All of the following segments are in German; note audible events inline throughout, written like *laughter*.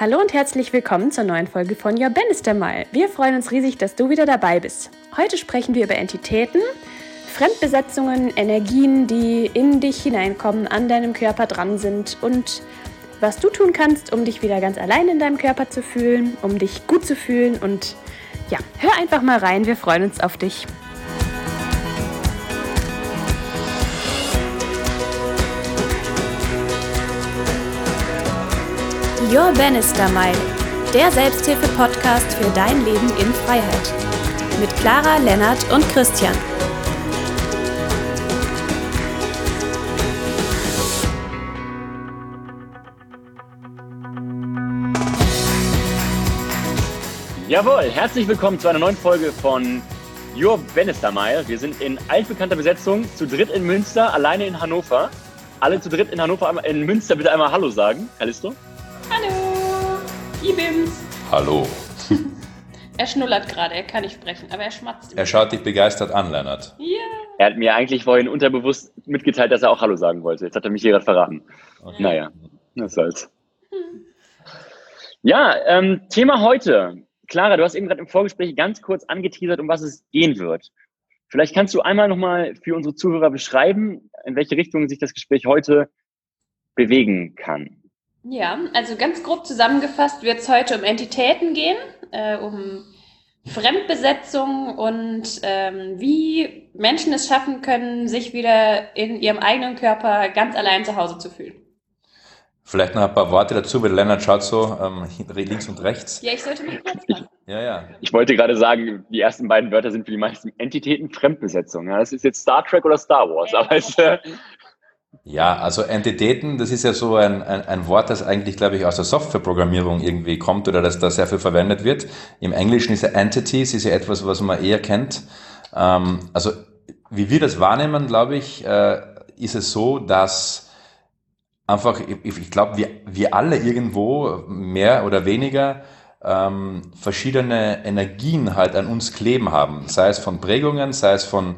Hallo und herzlich willkommen zur neuen Folge von Your Bannister Mile. Wir freuen uns riesig, dass du wieder dabei bist. Heute sprechen wir über Entitäten, Fremdbesetzungen, Energien, die in dich hineinkommen, an deinem Körper dran sind und was du tun kannst, um dich wieder ganz allein in deinem Körper zu fühlen, um dich gut zu fühlen und ja, hör einfach mal rein, wir freuen uns auf dich. Your Bannister Mile, der Selbsthilfe-Podcast für dein Leben in Freiheit. Mit Clara, Lennart und Christian. Jawohl, herzlich willkommen zu einer neuen Folge von Your Bannister Mile. Wir sind in altbekannter Besetzung, zu dritt in Münster, alleine in Hannover. Alle zu dritt in Hannover, in Münster bitte einmal Hallo sagen. Callisto? Hallo, Ibims. Hallo. *laughs* Er schnullert gerade, er kann nicht sprechen, aber er schmatzt. Er schaut dich begeistert an, Lennart. Ja. Er hat mir eigentlich vorhin unterbewusst mitgeteilt, dass er auch Hallo sagen wollte. Jetzt hat er mich hier gerade verraten. Okay. Naja, was soll's. Hm. Ja, ähm, Thema heute. Clara, du hast eben gerade im Vorgespräch ganz kurz angeteasert, um was es gehen wird. Vielleicht kannst du einmal nochmal für unsere Zuhörer beschreiben, in welche Richtung sich das Gespräch heute bewegen kann. Ja, also ganz grob zusammengefasst wird es heute um Entitäten gehen, äh, um Fremdbesetzung und ähm, wie Menschen es schaffen können, sich wieder in ihrem eigenen Körper ganz allein zu Hause zu fühlen. Vielleicht noch ein paar Worte dazu, weil Lennart schaut so ähm, links und rechts. Ja, ich sollte mich kurz *laughs* machen. Ja, ja. Ich wollte gerade sagen, die ersten beiden Wörter sind für die meisten Entitäten Fremdbesetzung. Ja, das ist jetzt Star Trek oder Star Wars, Ja. aber es, äh, Ja, also Entitäten, das ist ja so ein, ein, ein Wort, das eigentlich, glaube ich, aus der Softwareprogrammierung irgendwie kommt oder das da sehr viel verwendet wird. Im Englischen ist ja Entities, ist ja etwas, was man eher kennt. Ähm, also wie wir das wahrnehmen, glaube ich, äh, ist es so, dass einfach, ich, ich glaube, wir, wir alle irgendwo mehr oder weniger ähm, verschiedene Energien halt an uns kleben haben. Sei es von Prägungen, sei es von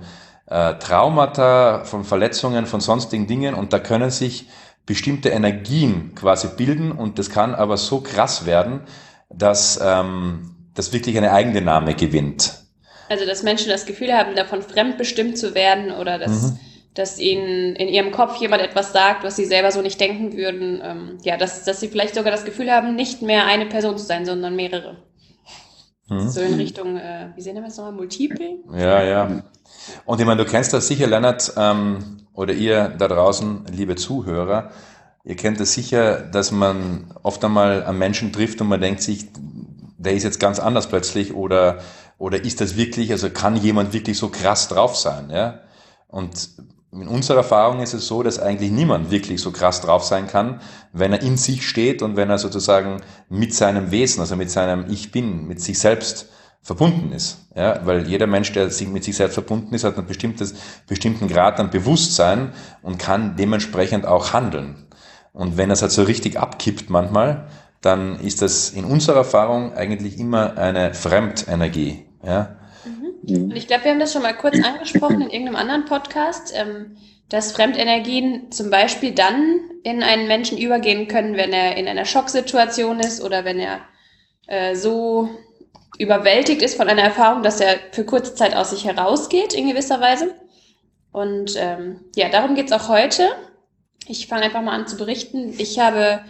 äh, Traumata, von Verletzungen, von sonstigen Dingen und da können sich bestimmte Energien quasi bilden und das kann aber so krass werden, dass ähm, das wirklich eine eigene Name gewinnt. Also, dass Menschen das Gefühl haben, davon fremdbestimmt zu werden oder dass, Mhm. dass ihnen in ihrem Kopf jemand etwas sagt, was sie selber so nicht denken würden. Ähm, ja, dass, dass sie vielleicht sogar das Gefühl haben, nicht mehr eine Person zu sein, sondern mehrere. Mhm. So in Richtung, äh, wie sehen wir das nochmal, Multiple? Ja, ja. Und ich meine, du kennst das sicher, Lennart, ähm, oder ihr da draußen, liebe Zuhörer, ihr kennt das sicher, dass man oft einmal einen Menschen trifft und man denkt sich, der ist jetzt ganz anders plötzlich oder, oder ist das wirklich, also kann jemand wirklich so krass drauf sein, ja? Und in unserer Erfahrung ist es so, dass eigentlich niemand wirklich so krass drauf sein kann, wenn er in sich steht und wenn er sozusagen mit seinem Wesen, also mit seinem Ich Bin, mit sich selbst verbunden ist. Ja, weil jeder Mensch, der sich mit sich selbst verbunden ist, hat einen bestimmtes, bestimmten Grad an Bewusstsein und kann dementsprechend auch handeln. Und wenn das halt so richtig abkippt manchmal, dann ist das in unserer Erfahrung eigentlich immer eine Fremdenergie. Ja, Und ich glaube, wir haben das schon mal kurz angesprochen in irgendeinem anderen Podcast, ähm, dass Fremdenergien zum Beispiel dann in einen Menschen übergehen können, wenn er in einer Schocksituation ist oder wenn er äh, so überwältigt ist von einer Erfahrung, dass er für kurze Zeit aus sich herausgeht in gewisser Weise. Und ähm, ja, darum geht's auch heute. Ich fange einfach mal an zu berichten. Ich habe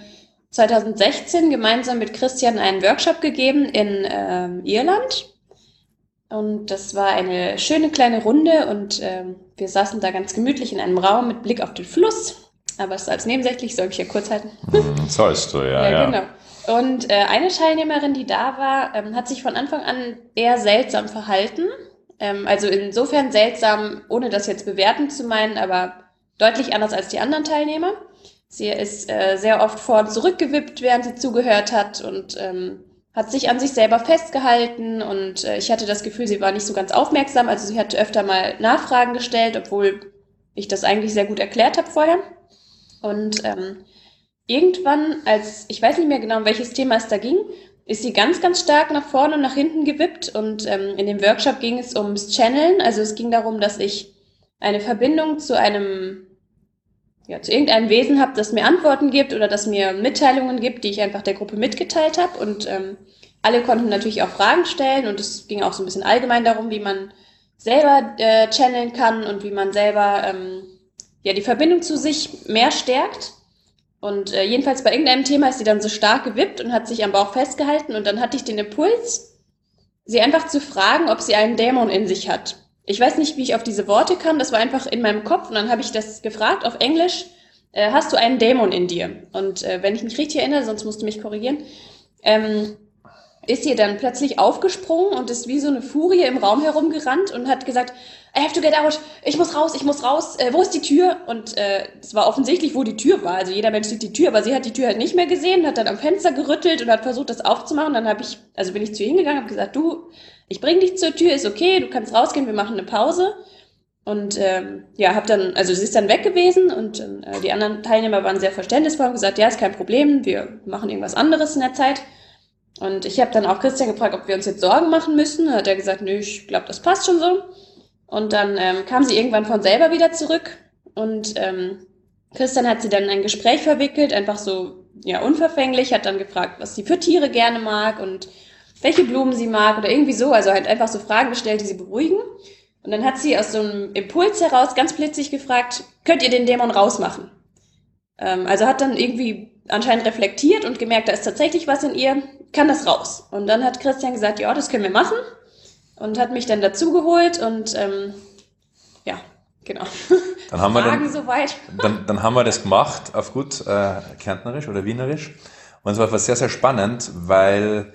2016 gemeinsam mit Christian einen Workshop gegeben in ähm, Irland. Und das war eine schöne kleine Runde und ähm, wir saßen da ganz gemütlich in einem Raum mit Blick auf den Fluss. Aber es ist als nebensächlich, soll ich hier kurz halten. *laughs* Hm, sollst du, ja, ja. genau. Und äh, eine Teilnehmerin, die da war, ähm, hat sich von Anfang an eher seltsam verhalten. Ähm, also insofern seltsam, ohne das jetzt bewerten zu meinen, aber deutlich anders als die anderen Teilnehmer. Sie ist äh, sehr oft vor und zurückgewippt, während sie zugehört hat und ähm, hat sich an sich selber festgehalten und äh, ich hatte das Gefühl, sie war nicht so ganz aufmerksam. Also sie hat öfter mal Nachfragen gestellt, obwohl ich das eigentlich sehr gut erklärt habe vorher. Und ähm, irgendwann, als ich weiß nicht mehr genau, um welches Thema es da ging, ist sie ganz, ganz stark nach vorne und nach hinten gewippt. Und ähm, in dem Workshop ging es ums Channeln. Also es ging darum, dass ich eine Verbindung zu einem ja, zu irgendeinem Wesen habe, das mir Antworten gibt oder das mir Mitteilungen gibt, die ich einfach der Gruppe mitgeteilt habe. Und ähm, alle konnten natürlich auch Fragen stellen und es ging auch so ein bisschen allgemein darum, wie man selber äh, channeln kann und wie man selber ähm, ja die Verbindung zu sich mehr stärkt. Und äh, jedenfalls bei irgendeinem Thema ist sie dann so stark gewippt und hat sich am Bauch festgehalten und dann hatte ich den Impuls, sie einfach zu fragen, ob sie einen Dämon in sich hat. Ich weiß nicht, wie ich auf diese Worte kam, das war einfach in meinem Kopf und dann habe ich das gefragt auf Englisch, äh, hast du einen Dämon in dir? Und äh, wenn ich mich richtig erinnere, sonst musst du mich korrigieren, ähm, ist sie dann plötzlich aufgesprungen und ist wie so eine Furie im Raum herumgerannt und hat gesagt, I have to get out, ich muss raus, ich muss raus, äh, wo ist die Tür? Und äh, es war offensichtlich, wo die Tür war. Also jeder Mensch sieht die Tür, aber sie hat die Tür halt nicht mehr gesehen, hat dann am Fenster gerüttelt und hat versucht, das aufzumachen. Dann habe ich, also bin ich zu ihr hingegangen, habe gesagt, du, ich bring dich zur Tür, ist okay, du kannst rausgehen, wir machen eine Pause. Und ähm, ja, habe dann, also sie ist dann weg gewesen und äh, die anderen Teilnehmer waren sehr verständnisvoll und gesagt, ja, ist kein Problem, wir machen irgendwas anderes in der Zeit. Und ich habe dann auch Christian gefragt, ob wir uns jetzt Sorgen machen müssen. Da hat er gesagt, nö, ich glaube, das passt schon so. Und dann ähm, kam sie irgendwann von selber wieder zurück und ähm, Christian hat sie dann in ein Gespräch verwickelt, einfach so ja unverfänglich, hat dann gefragt, was sie für Tiere gerne mag und welche Blumen sie mag oder irgendwie so, also halt einfach so Fragen gestellt, die sie beruhigen. Und dann hat sie aus so einem Impuls heraus ganz plötzlich gefragt, könnt ihr den Dämon rausmachen? Ähm, also hat dann irgendwie anscheinend reflektiert und gemerkt, da ist tatsächlich was in ihr, kann das raus. Und dann hat Christian gesagt, ja, das können wir machen. Und hat mich dann dazugeholt und ähm, ja, genau. Dann haben, wir dann, soweit. Dann, dann haben wir das gemacht auf gut äh, Kärntnerisch oder Wienerisch. Und es war sehr, sehr spannend, weil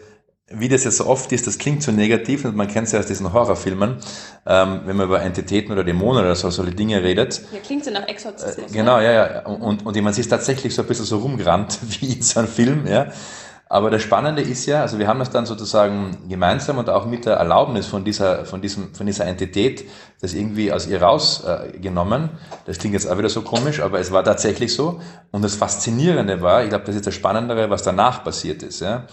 wie das jetzt so oft ist, das klingt so negativ und man kennt es ja aus diesen Horrorfilmen, ähm, wenn man über Entitäten oder Dämonen oder so solche Dinge redet. Ja, klingt so nach Exorzismus. Äh, genau, ja, ja. Und, und man ist tatsächlich so ein bisschen so rumgerannt *laughs* wie in so einem Film, ja. Aber das Spannende ist ja, also wir haben das dann sozusagen gemeinsam und auch mit der Erlaubnis von dieser, von diesem, von dieser Entität das irgendwie aus ihr rausgenommen. Äh, das klingt jetzt auch wieder so komisch, aber es war tatsächlich so. Und das Faszinierende war, ich glaube, das ist das Spannendere, was danach passiert ist, ja.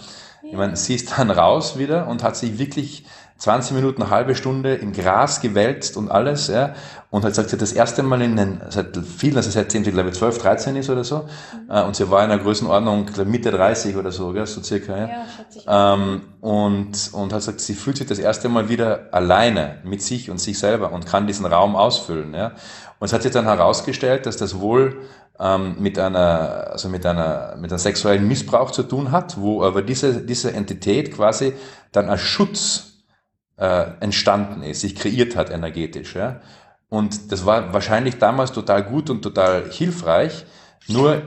Ich meine, sie ist dann raus wieder und hat sich wirklich 20 Minuten, eine halbe Stunde im Gras gewälzt und alles, ja. Und hat gesagt, sie hat das erste Mal in den, seit vielen, also seitdem sie, glaube ich, 12, 13 ist oder so. Mhm. Und sie war in einer Größenordnung, glaube Mitte 30 oder so, gell, so circa, ja. ja ähm, und, und hat gesagt, sie fühlt sich das erste Mal wieder alleine mit sich und sich selber und kann diesen Raum ausfüllen, ja. Und es hat sich dann herausgestellt, dass das wohl ähm, mit einer, also mit einer, mit einem sexuellen Missbrauch zu tun hat, wo aber diese, diese Entität quasi dann als Schutz äh, entstanden ist, sich kreiert hat energetisch. Ja? Und das war wahrscheinlich damals total gut und total hilfreich. Nur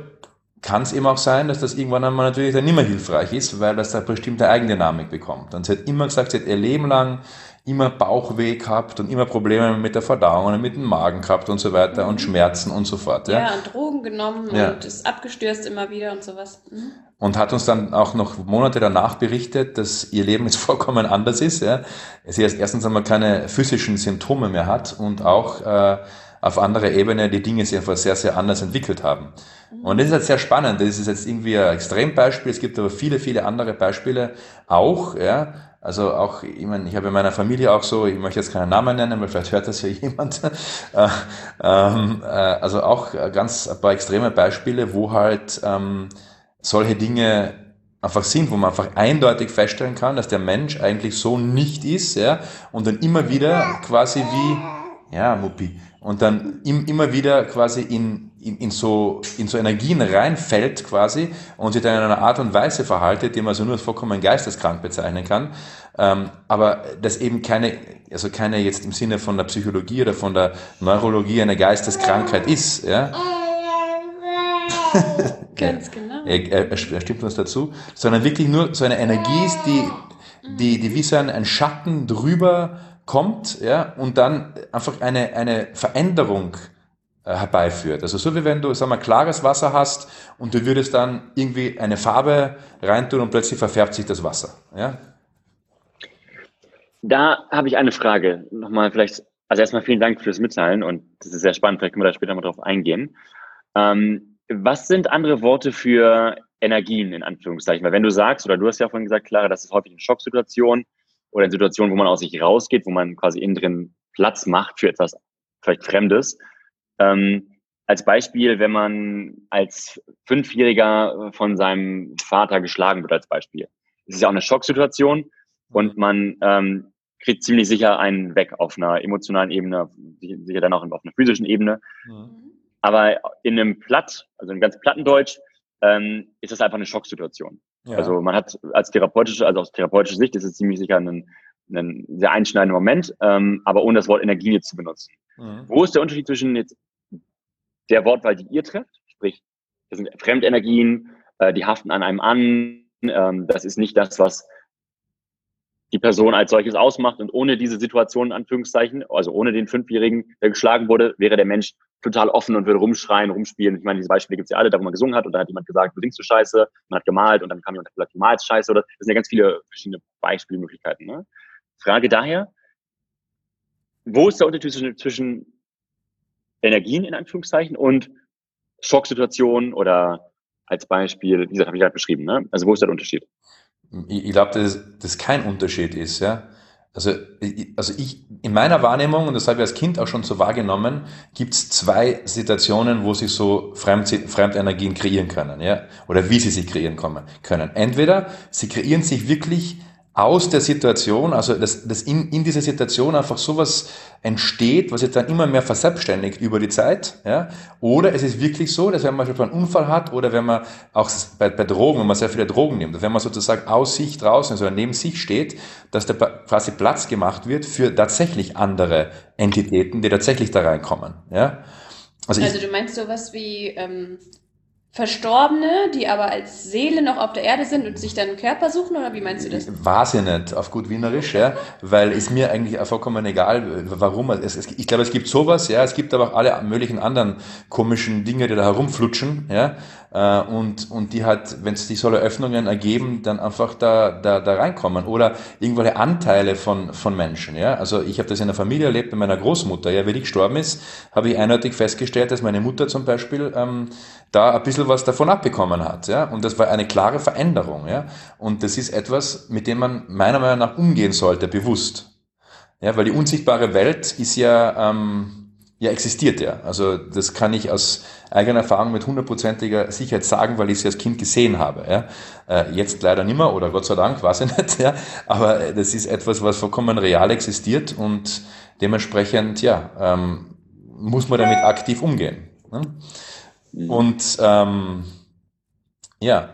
kann es eben auch sein, dass das irgendwann einmal natürlich dann nicht mehr hilfreich ist, weil das da bestimmte Eigendynamik bekommt. Und sie hat immer gesagt, sie hat ihr Leben lang immer Bauchweh gehabt und immer Probleme mit der Verdauung und mit dem Magen gehabt und so weiter mhm. und Schmerzen und so fort. Ja, ja und Drogen genommen ja. und ist abgestürzt immer wieder und sowas. Mhm. Und hat uns dann auch noch Monate danach berichtet, dass ihr Leben jetzt *laughs* vollkommen anders ist. Ja. Sie erst erstens einmal keine physischen Symptome mehr hat und auch äh, auf anderer Ebene die Dinge sich einfach sehr, sehr anders entwickelt haben. Mhm. Und das ist jetzt sehr spannend. Das ist jetzt irgendwie ein Extrembeispiel. Es gibt aber viele, viele andere Beispiele auch. Ja also auch, ich meine, ich habe in meiner Familie auch so, ich möchte jetzt keinen Namen nennen, weil vielleicht hört das ja *laughs* jemand. Äh, ähm, äh, also auch ganz ein paar extreme Beispiele, wo halt ähm, solche Dinge einfach sind, wo man einfach eindeutig feststellen kann, dass der Mensch eigentlich so nicht ist, ja, und dann immer wieder quasi wie, ja, Muppi, und dann im, immer wieder quasi in, in, in, so, in so Energien reinfällt quasi und sich dann in einer Art und Weise verhaltet, die man so nur als vollkommen geisteskrank bezeichnen kann. Ähm, aber das eben keine, also keine jetzt im Sinne von der Psychologie oder von der Neurologie eine Geisteskrankheit ist. Ja? *laughs* Ganz genau. Er, er, er stimmt uns dazu, sondern wirklich nur so eine Energie ist, die, die, die wie so ein, ein Schatten drüber kommt ja, und dann einfach eine, eine Veränderung herbeiführt. Also so wie wenn du, sag mal, klares Wasser hast und du würdest dann irgendwie eine Farbe reintun und plötzlich verfärbt sich das Wasser. Ja? Da habe ich eine Frage. Nochmal vielleicht, also erstmal vielen Dank fürs Mitteilen und das ist sehr spannend, vielleicht können wir da später mal drauf eingehen. Ähm, was sind andere Worte für Energien in Anführungszeichen? Weil wenn du sagst, oder du hast ja vorhin gesagt, Clara, das ist häufig eine Schocksituation, oder in Situationen, wo man aus sich rausgeht, wo man quasi innen drin Platz macht für etwas vielleicht Fremdes. Ähm, als Beispiel, wenn man als Fünfjähriger von seinem Vater geschlagen wird, als Beispiel. Es ist ja auch eine Schocksituation und man ähm, kriegt ziemlich sicher einen weg auf einer emotionalen Ebene, sicher dann auch auf einer physischen Ebene. Mhm. Aber in einem Platt, also in ganz Plattendeutsch, ähm, ist das einfach eine Schocksituation. Ja. Also man hat als therapeutische, also aus therapeutischer Sicht ist es ziemlich sicher ein, ein sehr einschneidender Moment, ähm, aber ohne das Wort Energie jetzt zu benutzen. Mhm. Wo ist der Unterschied zwischen jetzt der Wortwahl, die ihr trefft? Sprich, das sind Fremdenergien, äh, die haften an einem an. Ähm, das ist nicht das, was die Person als solches ausmacht. Und ohne diese Situation, in Anführungszeichen, also ohne den Fünfjährigen, der geschlagen wurde, wäre der Mensch total offen und würde rumschreien, rumspielen. Ich meine, diese Beispiele gibt es ja alle, da wo man gesungen hat und da hat jemand gesagt, du singst du scheiße, man hat gemalt und dann kam jemand du malst scheiße. Oder das sind ja ganz viele verschiedene Beispielmöglichkeiten. Ne? Frage daher, wo ist der Unterschied zwischen, zwischen Energien in Anführungszeichen und Schocksituationen oder als Beispiel, wie gesagt, habe ich gerade beschrieben, ne? Also wo ist der Unterschied? Ich, ich glaube, dass das kein Unterschied ist, ja. Also, also ich, in meiner Wahrnehmung, und das habe ich als Kind auch schon so wahrgenommen, gibt es zwei Situationen, wo sich so Fremd, Fremdenergien kreieren können, ja, oder wie sie sich kreieren können. Entweder sie kreieren sich wirklich aus der Situation, also dass, dass in, in dieser Situation einfach sowas entsteht, was jetzt dann immer mehr verselbstständigt über die Zeit, ja, oder es ist wirklich so, dass wenn man einen Unfall hat oder wenn man auch bei, bei Drogen, wenn man sehr viele Drogen nimmt, wenn man sozusagen aus sich draußen, also neben sich steht, dass da quasi Platz gemacht wird für tatsächlich andere Entitäten, die tatsächlich da reinkommen, ja. Also, also du meinst sowas wie ähm, Verstorbene, die aber als Seele noch auf der Erde sind und sich dann einen Körper suchen, oder wie meinst du das? Weiß ich nicht, auf gut Wienerisch, ja, weil es mir eigentlich vollkommen egal, warum. Es, es, ich glaube, es gibt sowas, ja, es gibt aber auch alle möglichen anderen komischen Dinge, die da herumflutschen, ja, äh, und, und die halt, wenn die solche Öffnungen ergeben, dann einfach da, da, da reinkommen. Oder irgendwelche Anteile von, von Menschen. Ja? Also ich habe das in der Familie erlebt bei meiner Großmutter. Ja, wie die gestorben ist, habe ich eindeutig festgestellt, dass meine Mutter zum Beispiel ähm, da ein bisschen was davon abbekommen hat. Ja? Und das war eine klare Veränderung. Ja? Und das ist etwas, mit dem man meiner Meinung nach umgehen sollte, bewusst. Ja, weil die unsichtbare Welt ist ja, ähm, ja existiert ja. Also das kann ich aus eigener Erfahrung mit hundertprozentiger Sicherheit sagen, weil ich sie als Kind gesehen habe. Ja. Äh, jetzt leider nicht mehr oder Gott sei Dank, weiß ich *laughs* nicht. Ja. Aber das ist etwas, was vollkommen real existiert und dementsprechend ja, ähm, muss man damit aktiv umgehen. Ne? Mhm. Und ähm, ja,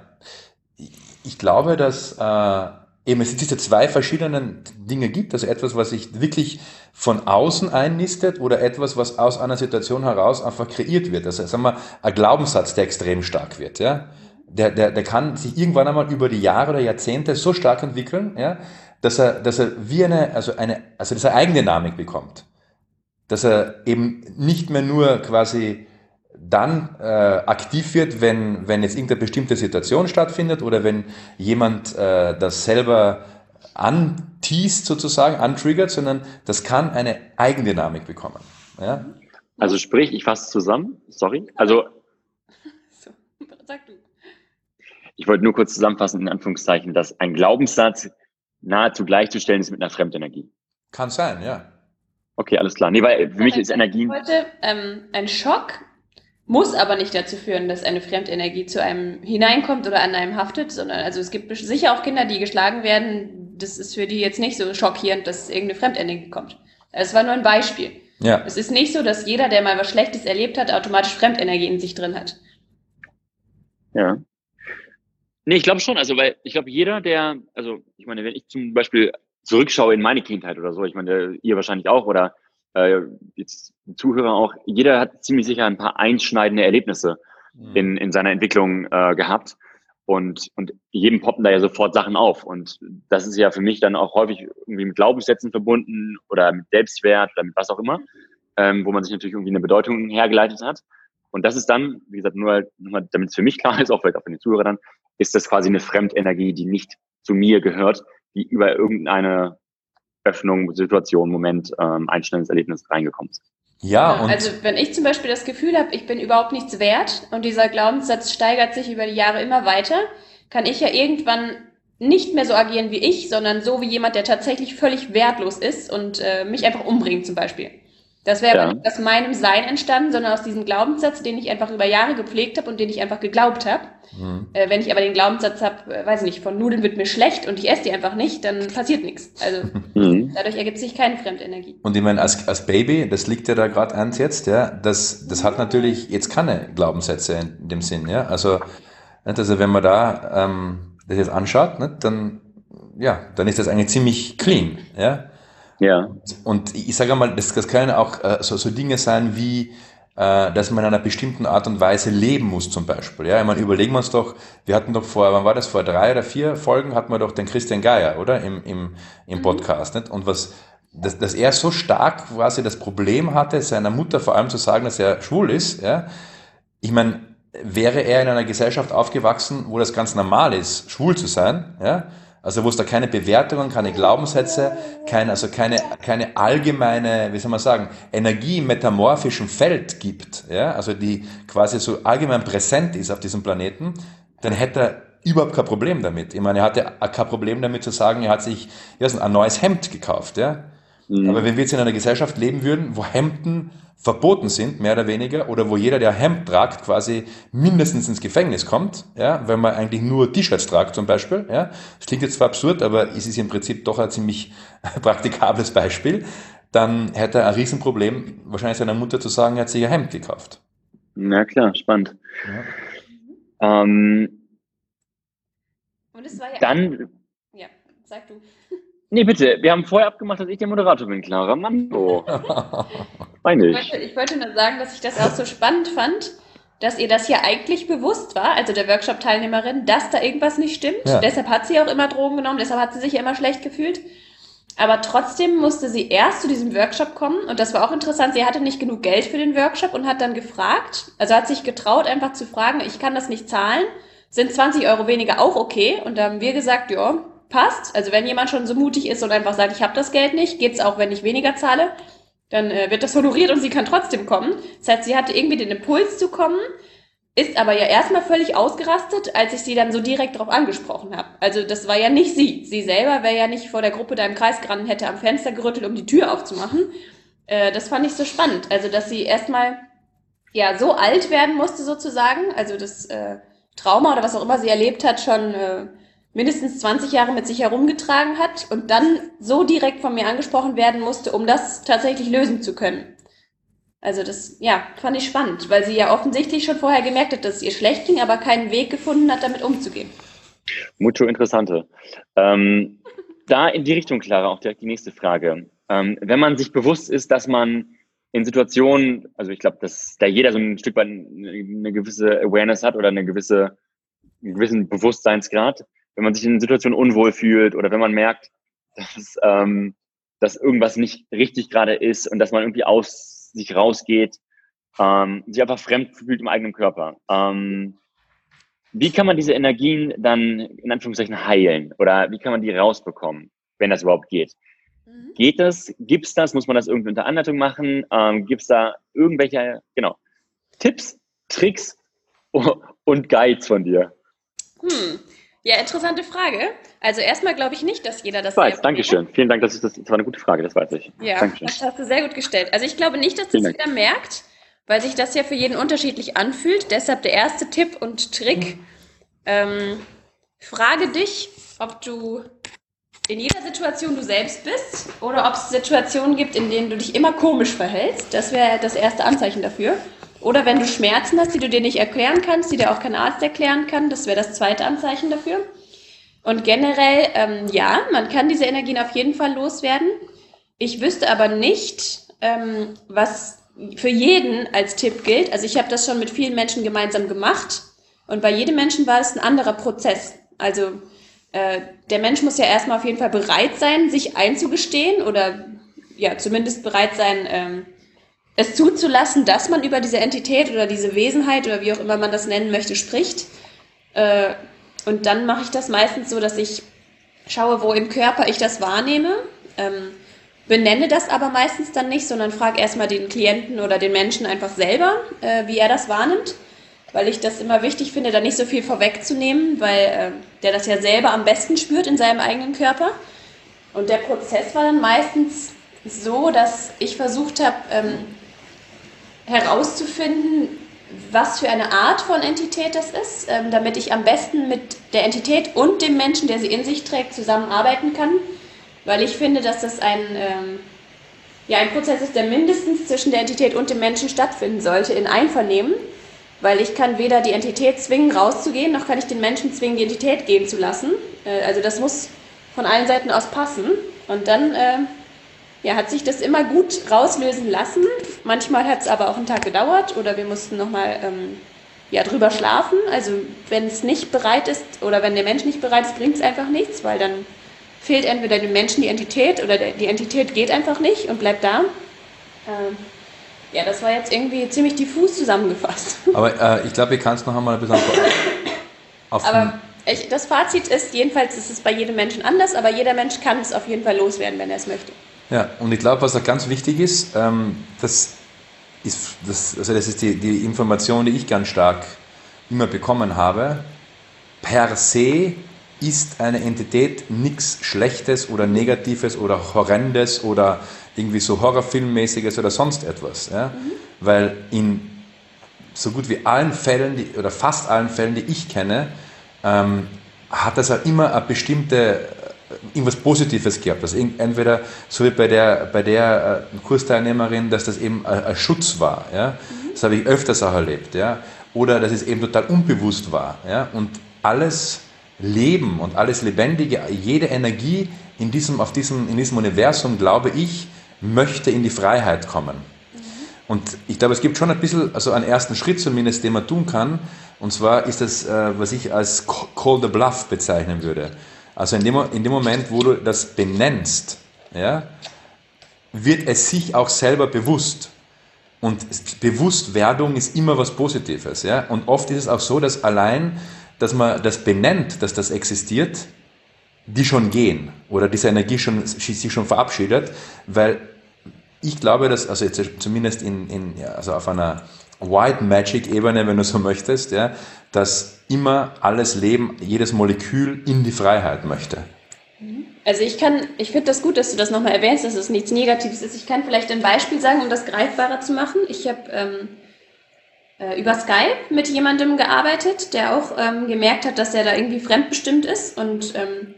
ich glaube, dass äh, eben es diese zwei verschiedenen Dinge gibt, also etwas, was sich wirklich von außen einnistet oder etwas, was aus einer Situation heraus einfach kreiert wird. Also sagen wir, ein Glaubenssatz, der extrem stark wird, ja. Der, der, der kann sich irgendwann einmal über die Jahre oder Jahrzehnte so stark entwickeln, ja, dass er, dass er wie eine, also eine, also dass er Eigendynamik bekommt. Dass er eben nicht mehr nur quasi dann äh, aktiv wird, wenn, wenn jetzt irgendeine bestimmte Situation stattfindet oder wenn jemand äh, das selber anteast sozusagen, antriggert, sondern das kann eine Eigendynamik bekommen. Ja? Also sprich, ich fasse zusammen, sorry. Also so, *laughs* sag du. Ich wollte nur kurz zusammenfassen, in Anführungszeichen, dass ein Glaubenssatz nahezu gleichzustellen ist mit einer Fremdenergie. Kann sein, ja. Okay, alles klar. Nee, weil für mich ist Energie. Heute ähm, ein Schock muss aber nicht dazu führen, dass eine Fremdenergie zu einem hineinkommt oder an einem haftet, sondern also es gibt sicher auch Kinder, die geschlagen werden. Das ist für die jetzt nicht so schockierend, dass irgendeine Fremdenergie kommt. Es war nur ein Beispiel. Ja. Es ist nicht so, dass jeder, der mal was Schlechtes erlebt hat, automatisch Fremdenergie in sich drin hat. Ja. Nee, ich glaube schon. Also, weil ich glaube, jeder, der, also ich meine, wenn ich zum Beispiel zurückschaue in meine Kindheit oder so, ich meine, ihr wahrscheinlich auch, oder äh, jetzt Zuhörer auch, jeder hat ziemlich sicher ein paar einschneidende Erlebnisse mhm. in, in seiner Entwicklung äh, gehabt. Und, und jedem poppen da ja sofort Sachen auf. Und das ist ja für mich dann auch häufig irgendwie mit Glaubenssätzen verbunden oder mit Selbstwert oder mit was auch immer, ähm, wo man sich natürlich irgendwie eine Bedeutung hergeleitet hat. Und das ist dann, wie gesagt, nur nochmal, damit es für mich klar ist, auch vielleicht auch für die Zuhörer dann, ist das quasi eine Fremdenergie, die nicht zu mir gehört, die über irgendeine Öffnung, Situation, Moment, ähm, Einstellungserlebnis reingekommen ist. Ja, ja also wenn ich zum Beispiel das Gefühl habe, ich bin überhaupt nichts wert und dieser Glaubenssatz steigert sich über die Jahre immer weiter, kann ich ja irgendwann nicht mehr so agieren wie ich, sondern so wie jemand, der tatsächlich völlig wertlos ist und äh, mich einfach umbringt zum Beispiel. Das wäre ja. nicht aus meinem Sein entstanden, sondern aus diesem Glaubenssatz, den ich einfach über Jahre gepflegt habe und den ich einfach geglaubt habe. Mhm. Äh, wenn ich aber den Glaubenssatz habe, äh, weiß ich nicht, von Nudeln wird mir schlecht und ich esse die einfach nicht, dann passiert nichts. Also *laughs* mhm. dadurch ergibt sich keine Fremdenergie. Und ich meine, als, als Baby, das liegt ja da gerade ans jetzt, ja, das, das hat natürlich jetzt keine Glaubenssätze in dem Sinn, ja. Also, also wenn man da ähm, das jetzt anschaut, ne, dann ja, dann ist das eigentlich ziemlich clean, ja. Ja. Und ich sage mal, das, das können auch äh, so, so Dinge sein wie, äh, dass man in einer bestimmten Art und Weise leben muss zum Beispiel. Ja, ich meine, überlegen wir uns doch, wir hatten doch vor, wann war das, vor drei oder vier Folgen hatten wir doch den Christian Geier, oder? Im, im, im mhm. Podcast. Nicht? Und was, dass, dass er so stark quasi das Problem hatte, seiner Mutter vor allem zu sagen, dass er schwul ist, ja. Ich meine, wäre er in einer Gesellschaft aufgewachsen, wo das ganz normal ist, schwul zu sein, ja, also wo es da keine Bewertungen, keine Glaubenssätze, keine, also keine, keine allgemeine, wie soll man sagen, Energie im metamorphischen Feld gibt, ja, also die quasi so allgemein präsent ist auf diesem Planeten, dann hätte er überhaupt kein Problem damit. Ich meine, er hatte kein Problem damit zu sagen, er hat sich ja, ein neues Hemd gekauft, ja. Mhm. Aber wenn wir jetzt in einer Gesellschaft leben würden, wo Hemden verboten sind, mehr oder weniger, oder wo jeder, der Hemd tragt, quasi mindestens ins Gefängnis kommt, ja, wenn man eigentlich nur T-Shirts tragt zum Beispiel. Ja. Das klingt jetzt zwar absurd, aber es ist im Prinzip doch ein ziemlich *laughs* praktikables Beispiel. Dann hätte er ein Riesenproblem, wahrscheinlich seiner Mutter zu sagen, er hat sich ein Hemd gekauft. Na klar, spannend. Ja. Ähm, Und es war ja dann. Ja, sag du. Nee, bitte. Wir haben vorher abgemacht, dass ich der Moderator bin, Clara. Mann, oh. *laughs* Meine ich. Wollte, ich wollte nur sagen, dass ich das auch so spannend fand, dass ihr das ja eigentlich bewusst war, also der Workshop-Teilnehmerin, dass da irgendwas nicht stimmt. Ja. Deshalb hat sie auch immer Drogen genommen, deshalb hat sie sich ja immer schlecht gefühlt. Aber trotzdem musste sie erst zu diesem Workshop kommen und das war auch interessant. Sie hatte nicht genug Geld für den Workshop und hat dann gefragt, also hat sich getraut, einfach zu fragen, ich kann das nicht zahlen. Sind 20 Euro weniger auch okay? Und da haben wir gesagt, ja, passt. Also wenn jemand schon so mutig ist und einfach sagt, ich habe das Geld nicht, geht's auch, wenn ich weniger zahle, dann äh, wird das honoriert und sie kann trotzdem kommen. Das heißt, sie hatte irgendwie den Impuls zu kommen, ist aber ja erstmal völlig ausgerastet, als ich sie dann so direkt darauf angesprochen habe. Also das war ja nicht sie. Sie selber wäre ja nicht vor der Gruppe da im Kreis gerannt, hätte am Fenster gerüttelt, um die Tür aufzumachen. Äh, das fand ich so spannend. Also dass sie erstmal ja so alt werden musste sozusagen, also das äh, Trauma oder was auch immer sie erlebt hat, schon äh, mindestens 20 Jahre mit sich herumgetragen hat und dann so direkt von mir angesprochen werden musste, um das tatsächlich lösen zu können. Also das, ja, fand ich spannend, weil sie ja offensichtlich schon vorher gemerkt hat, dass es ihr schlecht ging, aber keinen Weg gefunden hat, damit umzugehen. Mucho interessante. Ähm, da in die Richtung, Clara, auch direkt die nächste Frage. Ähm, wenn man sich bewusst ist, dass man in Situationen, also ich glaube, dass da jeder so ein Stück weit eine gewisse Awareness hat oder eine gewisse, einen gewissen Bewusstseinsgrad, wenn man sich in Situationen unwohl fühlt oder wenn man merkt, dass, ähm, dass irgendwas nicht richtig gerade ist und dass man irgendwie aus sich rausgeht, ähm, sich einfach fremd fühlt im eigenen Körper. Ähm, wie kann man diese Energien dann in Anführungszeichen heilen oder wie kann man die rausbekommen, wenn das überhaupt geht? Mhm. Geht das? Gibt es das? Muss man das irgendwie unter Anleitung machen? Ähm, Gibt es da irgendwelche, genau, Tipps, Tricks *laughs* und Guides von dir? Hm. Ja, interessante Frage. Also erstmal glaube ich nicht, dass jeder das weiß. Dankeschön. Vielen Dank, das, das war eine gute Frage, das weiß ich. Ja, Dankeschön. das hast du sehr gut gestellt. Also ich glaube nicht, dass das jeder merkt, weil sich das ja für jeden unterschiedlich anfühlt. Deshalb der erste Tipp und Trick. Mhm. Ähm, frage dich, ob du in jeder Situation du selbst bist oder ob es Situationen gibt, in denen du dich immer komisch verhältst. Das wäre das erste Anzeichen dafür. Oder wenn du Schmerzen hast, die du dir nicht erklären kannst, die dir auch kein Arzt erklären kann, das wäre das zweite Anzeichen dafür. Und generell, ähm, ja, man kann diese Energien auf jeden Fall loswerden. Ich wüsste aber nicht, ähm, was für jeden als Tipp gilt. Also ich habe das schon mit vielen Menschen gemeinsam gemacht und bei jedem Menschen war es ein anderer Prozess. Also äh, der Mensch muss ja erstmal auf jeden Fall bereit sein, sich einzugestehen oder ja zumindest bereit sein, ähm, es zuzulassen, dass man über diese Entität oder diese Wesenheit oder wie auch immer man das nennen möchte, spricht. Äh, und dann mache ich das meistens so, dass ich schaue, wo im Körper ich das wahrnehme. Ähm, benenne das aber meistens dann nicht, sondern frage erstmal den Klienten oder den Menschen einfach selber, äh, wie er das wahrnimmt, weil ich das immer wichtig finde, da nicht so viel vorwegzunehmen, weil äh, der das ja selber am besten spürt in seinem eigenen Körper. Und der Prozess war dann meistens so, dass ich versucht habe ähm, herauszufinden, was für eine Art von Entität das ist, ähm, damit ich am besten mit der Entität und dem Menschen, der sie in sich trägt, zusammenarbeiten kann. Weil ich finde, dass das ein, ähm, ja, ein Prozess ist, der mindestens zwischen der Entität und dem Menschen stattfinden sollte, in Einvernehmen. Weil ich kann weder die Entität zwingen, rauszugehen, noch kann ich den Menschen zwingen, die Entität gehen zu lassen. Äh, also das muss von allen Seiten aus passen. Und dann äh, ja, hat sich das immer gut rauslösen lassen. Manchmal hat es aber auch einen Tag gedauert oder wir mussten nochmal ähm, ja, drüber schlafen. Also wenn es nicht bereit ist oder wenn der Mensch nicht bereit ist, bringt es einfach nichts, weil dann fehlt entweder dem Menschen die Entität oder der, die Entität geht einfach nicht und bleibt da. Ähm, ja, das war jetzt irgendwie ziemlich diffus zusammengefasst. *laughs* Aber äh, ich glaube, kann es noch einmal ein bisschen auf Aber ich, das Fazit ist, jedenfalls ist es bei jedem Menschen anders, aber jeder Mensch kann es auf jeden Fall loswerden, wenn er es möchte. Ja, und ich glaube, was auch ganz wichtig ist, ähm, das ist, das, also das ist die, die Information, die ich ganz stark immer bekommen habe. Per se ist eine Entität nichts Schlechtes oder Negatives oder Horrendes oder irgendwie so Horrorfilmmäßiges oder sonst etwas. Ja? Mhm. Weil in so gut wie allen Fällen die, oder fast allen Fällen, die ich kenne, ähm, hat das auch immer eine bestimmte irgendwas Positives gehabt. Also entweder so wie bei der, bei der äh, Kursteilnehmerin, dass das eben ein, ein Schutz war. Ja? Mhm. Das habe ich öfters auch erlebt. Ja? Oder dass es eben total unbewusst war. Ja? Und alles Leben und alles Lebendige, jede Energie in diesem, auf diesem, in diesem Universum, glaube ich, möchte in die Freiheit kommen. Mhm. Und ich glaube, es gibt schon ein bisschen, also einen ersten Schritt zumindest, den man tun kann. Und zwar ist das, äh, was ich als Call the Bluff bezeichnen würde. Also in dem, in dem Moment, wo du das benennst, ja, wird es sich auch selber bewusst. Und Bewusstwerdung ist immer was Positives. Ja? Und oft ist es auch so, dass allein, dass man das benennt, dass das existiert, die schon gehen oder diese Energie schon, sich schon verabschiedet, weil ich glaube, dass, also jetzt zumindest in, in, also auf einer White Magic Ebene, wenn du so möchtest, ja, dass immer alles Leben, jedes Molekül in die Freiheit möchte. Also ich kann, ich finde das gut, dass du das nochmal erwähnst, dass es nichts Negatives ist. Ich kann vielleicht ein Beispiel sagen, um das greifbarer zu machen. Ich habe ähm, äh, über Skype mit jemandem gearbeitet, der auch ähm, gemerkt hat, dass er da irgendwie fremdbestimmt ist. Und ähm,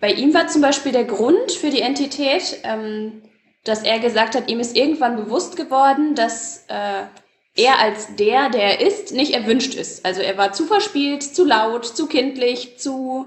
bei ihm war zum Beispiel der Grund für die Entität, ähm, dass er gesagt hat, ihm ist irgendwann bewusst geworden, dass äh, er als der, der er ist, nicht erwünscht ist. Also er war zu verspielt, zu laut, zu kindlich, zu,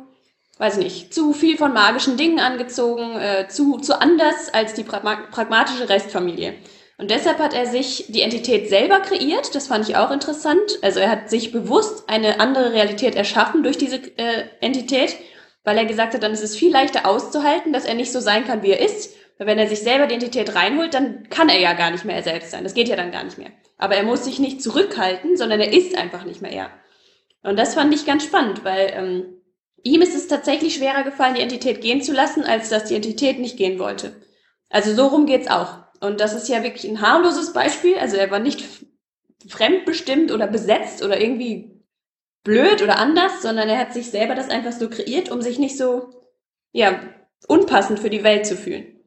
weiß nicht, zu viel von magischen Dingen angezogen, äh, zu, zu anders als die pragmatische Restfamilie. Und deshalb hat er sich die Entität selber kreiert. Das fand ich auch interessant. Also er hat sich bewusst eine andere Realität erschaffen durch diese äh, Entität, weil er gesagt hat, dann ist es viel leichter auszuhalten, dass er nicht so sein kann, wie er ist. Weil wenn er sich selber die Identität reinholt, dann kann er ja gar nicht mehr er selbst sein. Das geht ja dann gar nicht mehr. Aber er muss sich nicht zurückhalten, sondern er ist einfach nicht mehr er. Und das fand ich ganz spannend, weil ähm, ihm ist es tatsächlich schwerer gefallen, die Entität gehen zu lassen, als dass die Entität nicht gehen wollte. Also so rum geht's auch. Und das ist ja wirklich ein harmloses Beispiel. Also er war nicht fremdbestimmt oder besetzt oder irgendwie blöd oder anders, sondern er hat sich selber das einfach so kreiert, um sich nicht so, ja, unpassend für die Welt zu fühlen.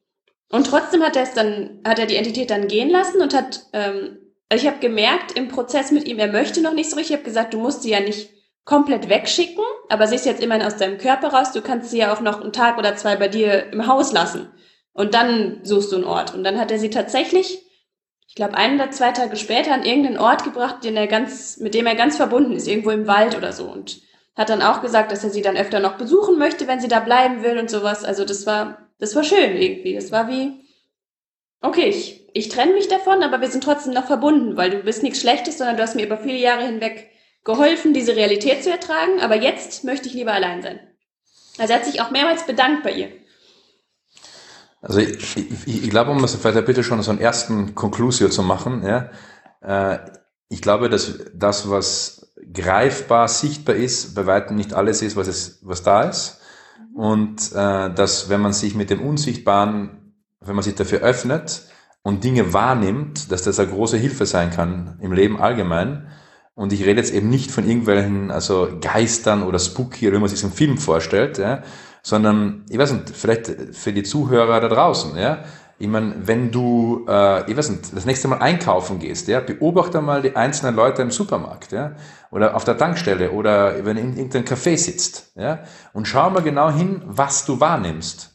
Und trotzdem hat er es dann, hat er die Entität dann gehen lassen und hat, ähm, also ich habe gemerkt im Prozess mit ihm, er möchte noch nicht so richtig. Ich habe gesagt, du musst sie ja nicht komplett wegschicken, aber sie ist jetzt immerhin aus deinem Körper raus. Du kannst sie ja auch noch einen Tag oder zwei bei dir im Haus lassen. Und dann suchst du einen Ort. Und dann hat er sie tatsächlich, ich glaube, ein oder zwei Tage später an irgendeinen Ort gebracht, den er ganz, mit dem er ganz verbunden ist, irgendwo im Wald oder so. Und hat dann auch gesagt, dass er sie dann öfter noch besuchen möchte, wenn sie da bleiben will und sowas. Also das war das war schön irgendwie. Das war wie, okay, ich, ich trenne mich davon, aber wir sind trotzdem noch verbunden, weil du bist nichts Schlechtes, sondern du hast mir über viele Jahre hinweg geholfen, diese Realität zu ertragen, aber jetzt möchte ich lieber allein sein. Also er hat sich auch mehrmals bedankt bei ihr. Also ich, ich, ich glaube, um das vielleicht bitte schon so einen ersten Conclusio zu machen, ja, äh, ich glaube, dass das, was greifbar, sichtbar ist, bei weitem nicht alles ist, was, es, was da ist. Und äh, dass, wenn man sich mit dem Unsichtbaren, wenn man sich dafür öffnet und Dinge wahrnimmt, dass das eine große Hilfe sein kann im Leben allgemein. Und ich rede jetzt eben nicht von irgendwelchen also Geistern oder Spooky oder wie man sich im Film vorstellt, ja, sondern, ich weiß nicht, vielleicht für die Zuhörer da draußen, ja, Ich meine, wenn du, äh, ich weiß nicht, das nächste Mal einkaufen gehst, ja, beobachte mal die einzelnen Leute im Supermarkt, ja, oder auf der Tankstelle oder wenn du in irgendeinem Café sitzt, ja, und schau mal genau hin, was du wahrnimmst.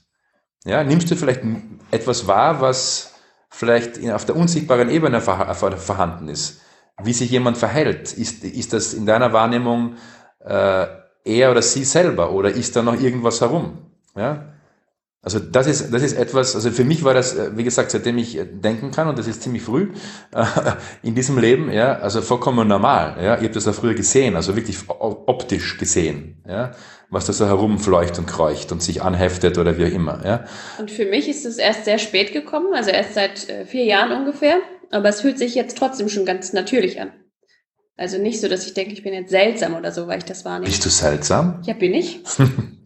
Ja, nimmst du vielleicht etwas wahr, was vielleicht auf der unsichtbaren Ebene vorhanden ist? Wie sich jemand verhält? Ist, ist das in deiner Wahrnehmung äh, er oder sie selber oder ist da noch irgendwas herum? Ja? Also das ist, das ist etwas, also für mich war das, äh, wie gesagt, seitdem ich äh, denken kann, und das ist ziemlich früh äh, in diesem Leben, ja, also vollkommen normal. Ja. Ich habe das ja früher gesehen, also wirklich optisch gesehen, ja, was da so herumfleucht und kreucht und sich anheftet oder wie auch immer. Ja. Und für mich ist es erst sehr spät gekommen, also erst seit vier Jahren ungefähr, aber es fühlt sich jetzt trotzdem schon ganz natürlich an. Also nicht so, dass ich denke, ich bin jetzt seltsam oder so, weil ich das wahrnehme. Bist du seltsam? Ja, bin ich. *laughs*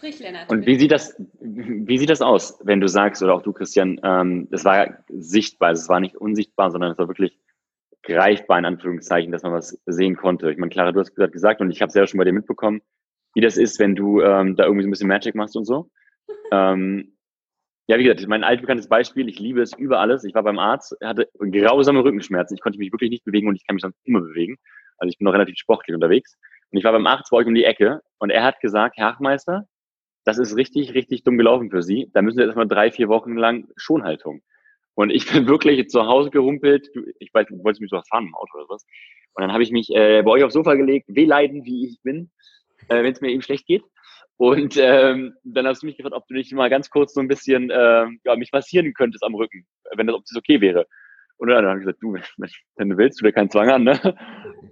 Sprich, Lennart. Und wie sieht das, wie sieht das aus, wenn du sagst, oder auch du, Christian, ähm, das war sichtbar, es war nicht unsichtbar, sondern es war wirklich greifbar, in Anführungszeichen, dass man was sehen konnte. Ich meine, Clara, du hast gerade gesagt, und ich habe es ja schon bei dir mitbekommen, wie das ist, wenn du ähm, da irgendwie so ein bisschen Magic machst und so. *laughs* ähm, ja, wie gesagt, mein altbekanntes Beispiel, ich liebe es über alles. Ich war beim Arzt, hatte grausame Rückenschmerzen. Ich konnte mich wirklich nicht bewegen und ich kann mich sonst immer bewegen. Also ich bin noch relativ sportlich unterwegs. Und ich war beim Arzt bei euch um die Ecke und er hat gesagt, Herr Hachmeister, das ist richtig, richtig dumm gelaufen für Sie. Da müssen Sie erstmal drei, vier Wochen lang Schonhaltung. Und ich *laughs* bin wirklich zu Hause gerumpelt. Ich weiß, du wolltest mich so fahren im Auto oder was. Und dann habe ich mich äh, bei euch aufs Sofa gelegt, wehleiden, wie ich bin, äh, wenn es mir eben schlecht geht. Und ähm, dann hast du mich gefragt, ob du nicht mal ganz kurz so ein bisschen äh, ja, mich massieren könntest am Rücken, wenn das, ob das okay wäre. Und dann habe ich gesagt, du, wenn du willst, tu dir keinen Zwang an. Ne?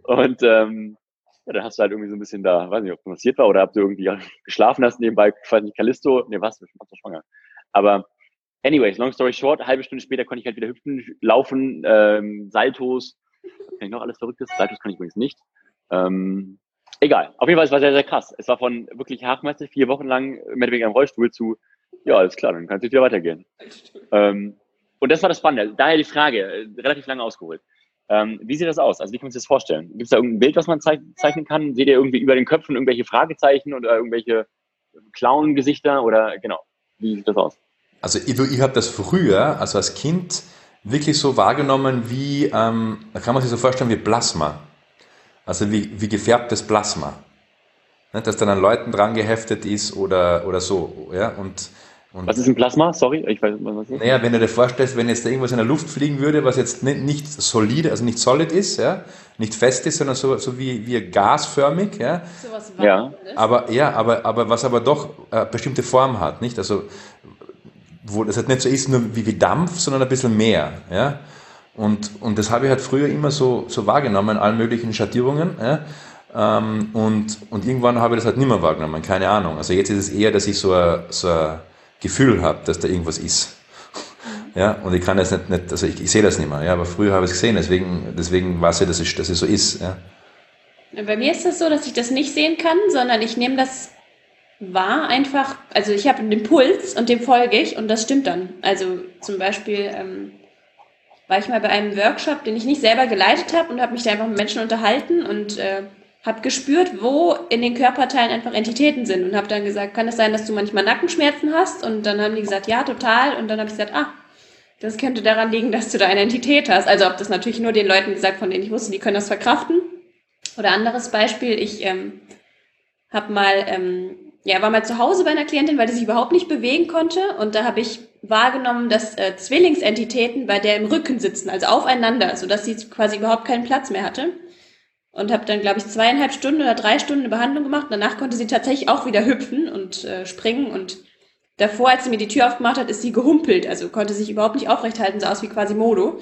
Und ähm, ja, dann hast du halt irgendwie so ein bisschen da, weiß nicht, ob du massiert war oder ob du irgendwie *laughs* geschlafen hast nebenbei, ich weiß nicht, Callisto, nee, was, ich doch schwanger. Aber anyways, long story short, halbe Stunde später konnte ich halt wieder hüpfen, laufen, ähm, Saltos, kann ich noch alles Verrücktes? Saltos kann ich übrigens nicht. Ähm, Egal. Auf jeden Fall, es war sehr, sehr krass. Es war von wirklich Hachmeister vier Wochen lang mit wegen einem Rollstuhl zu, ja, alles klar, dann kann es wieder weitergehen. Ähm, und das war das Spannende. Daher die Frage, äh, relativ lange ausgeholt. Ähm, wie sieht das aus? Also wie kann man sich das vorstellen? Gibt es da irgendein Bild, was man zeichnen kann? Seht ihr irgendwie über den Köpfen irgendwelche Fragezeichen oder irgendwelche Clown-Gesichter oder genau? Wie sieht das aus? Also ich, ich habe das früher, also als Kind, wirklich so wahrgenommen wie, ähm, da kann man sich so vorstellen wie Plasma. Also wie, wie gefärbtes Plasma. Ne, das dann an Leuten dran geheftet ist oder, oder so. Ja? Und, und was ist ein Plasma? Sorry, ich weiß was ist. Naja, wenn du dir vorstellst, wenn jetzt da irgendwas in der Luft fliegen würde, was jetzt nicht, nicht solide, also nicht solid ist, ja, nicht fest ist, sondern so, so wie, wie gasförmig, ja. So was ja. Aber ja, aber, aber was aber doch äh, bestimmte Form hat, nicht? Also wo das halt nicht so ist, nur wie, wie Dampf, sondern ein bisschen mehr, ja. Und, und das habe ich halt früher immer so, so wahrgenommen, in allen möglichen Schattierungen. Ja? Ähm, und, und irgendwann habe ich das halt nicht mehr wahrgenommen, keine Ahnung. Also jetzt ist es eher, dass ich so ein, so ein Gefühl habe, dass da irgendwas ist. Ja, und ich kann das nicht, nicht also ich, ich sehe das nicht mehr, ja, aber früher habe ich es gesehen, deswegen, deswegen weiß ich, dass es, dass es so ist. Ja. Bei mir ist das so, dass ich das nicht sehen kann, sondern ich nehme das wahr einfach, also ich habe einen Impuls und dem folge ich und das stimmt dann. Also zum Beispiel, ähm, war ich mal bei einem Workshop, den ich nicht selber geleitet habe und habe mich da einfach mit Menschen unterhalten und äh, habe gespürt, wo in den Körperteilen einfach Entitäten sind und habe dann gesagt, kann es sein, dass du manchmal Nackenschmerzen hast? Und dann haben die gesagt, ja, total. Und dann habe ich gesagt, ah, das könnte daran liegen, dass du da eine Entität hast. Also ob das natürlich nur den Leuten gesagt, von denen ich wusste, die können das verkraften. Oder anderes Beispiel, ich ähm, habe mal, ähm, ja, war mal zu Hause bei einer Klientin, weil die sich überhaupt nicht bewegen konnte und da habe ich wahrgenommen, dass äh, Zwillingsentitäten bei der im Rücken sitzen, also aufeinander, sodass sie quasi überhaupt keinen Platz mehr hatte. Und habe dann, glaube ich, zweieinhalb Stunden oder drei Stunden eine Behandlung gemacht. Danach konnte sie tatsächlich auch wieder hüpfen und äh, springen. Und davor, als sie mir die Tür aufgemacht hat, ist sie gehumpelt. Also konnte sich überhaupt nicht aufrecht halten, sah aus wie quasi Modo.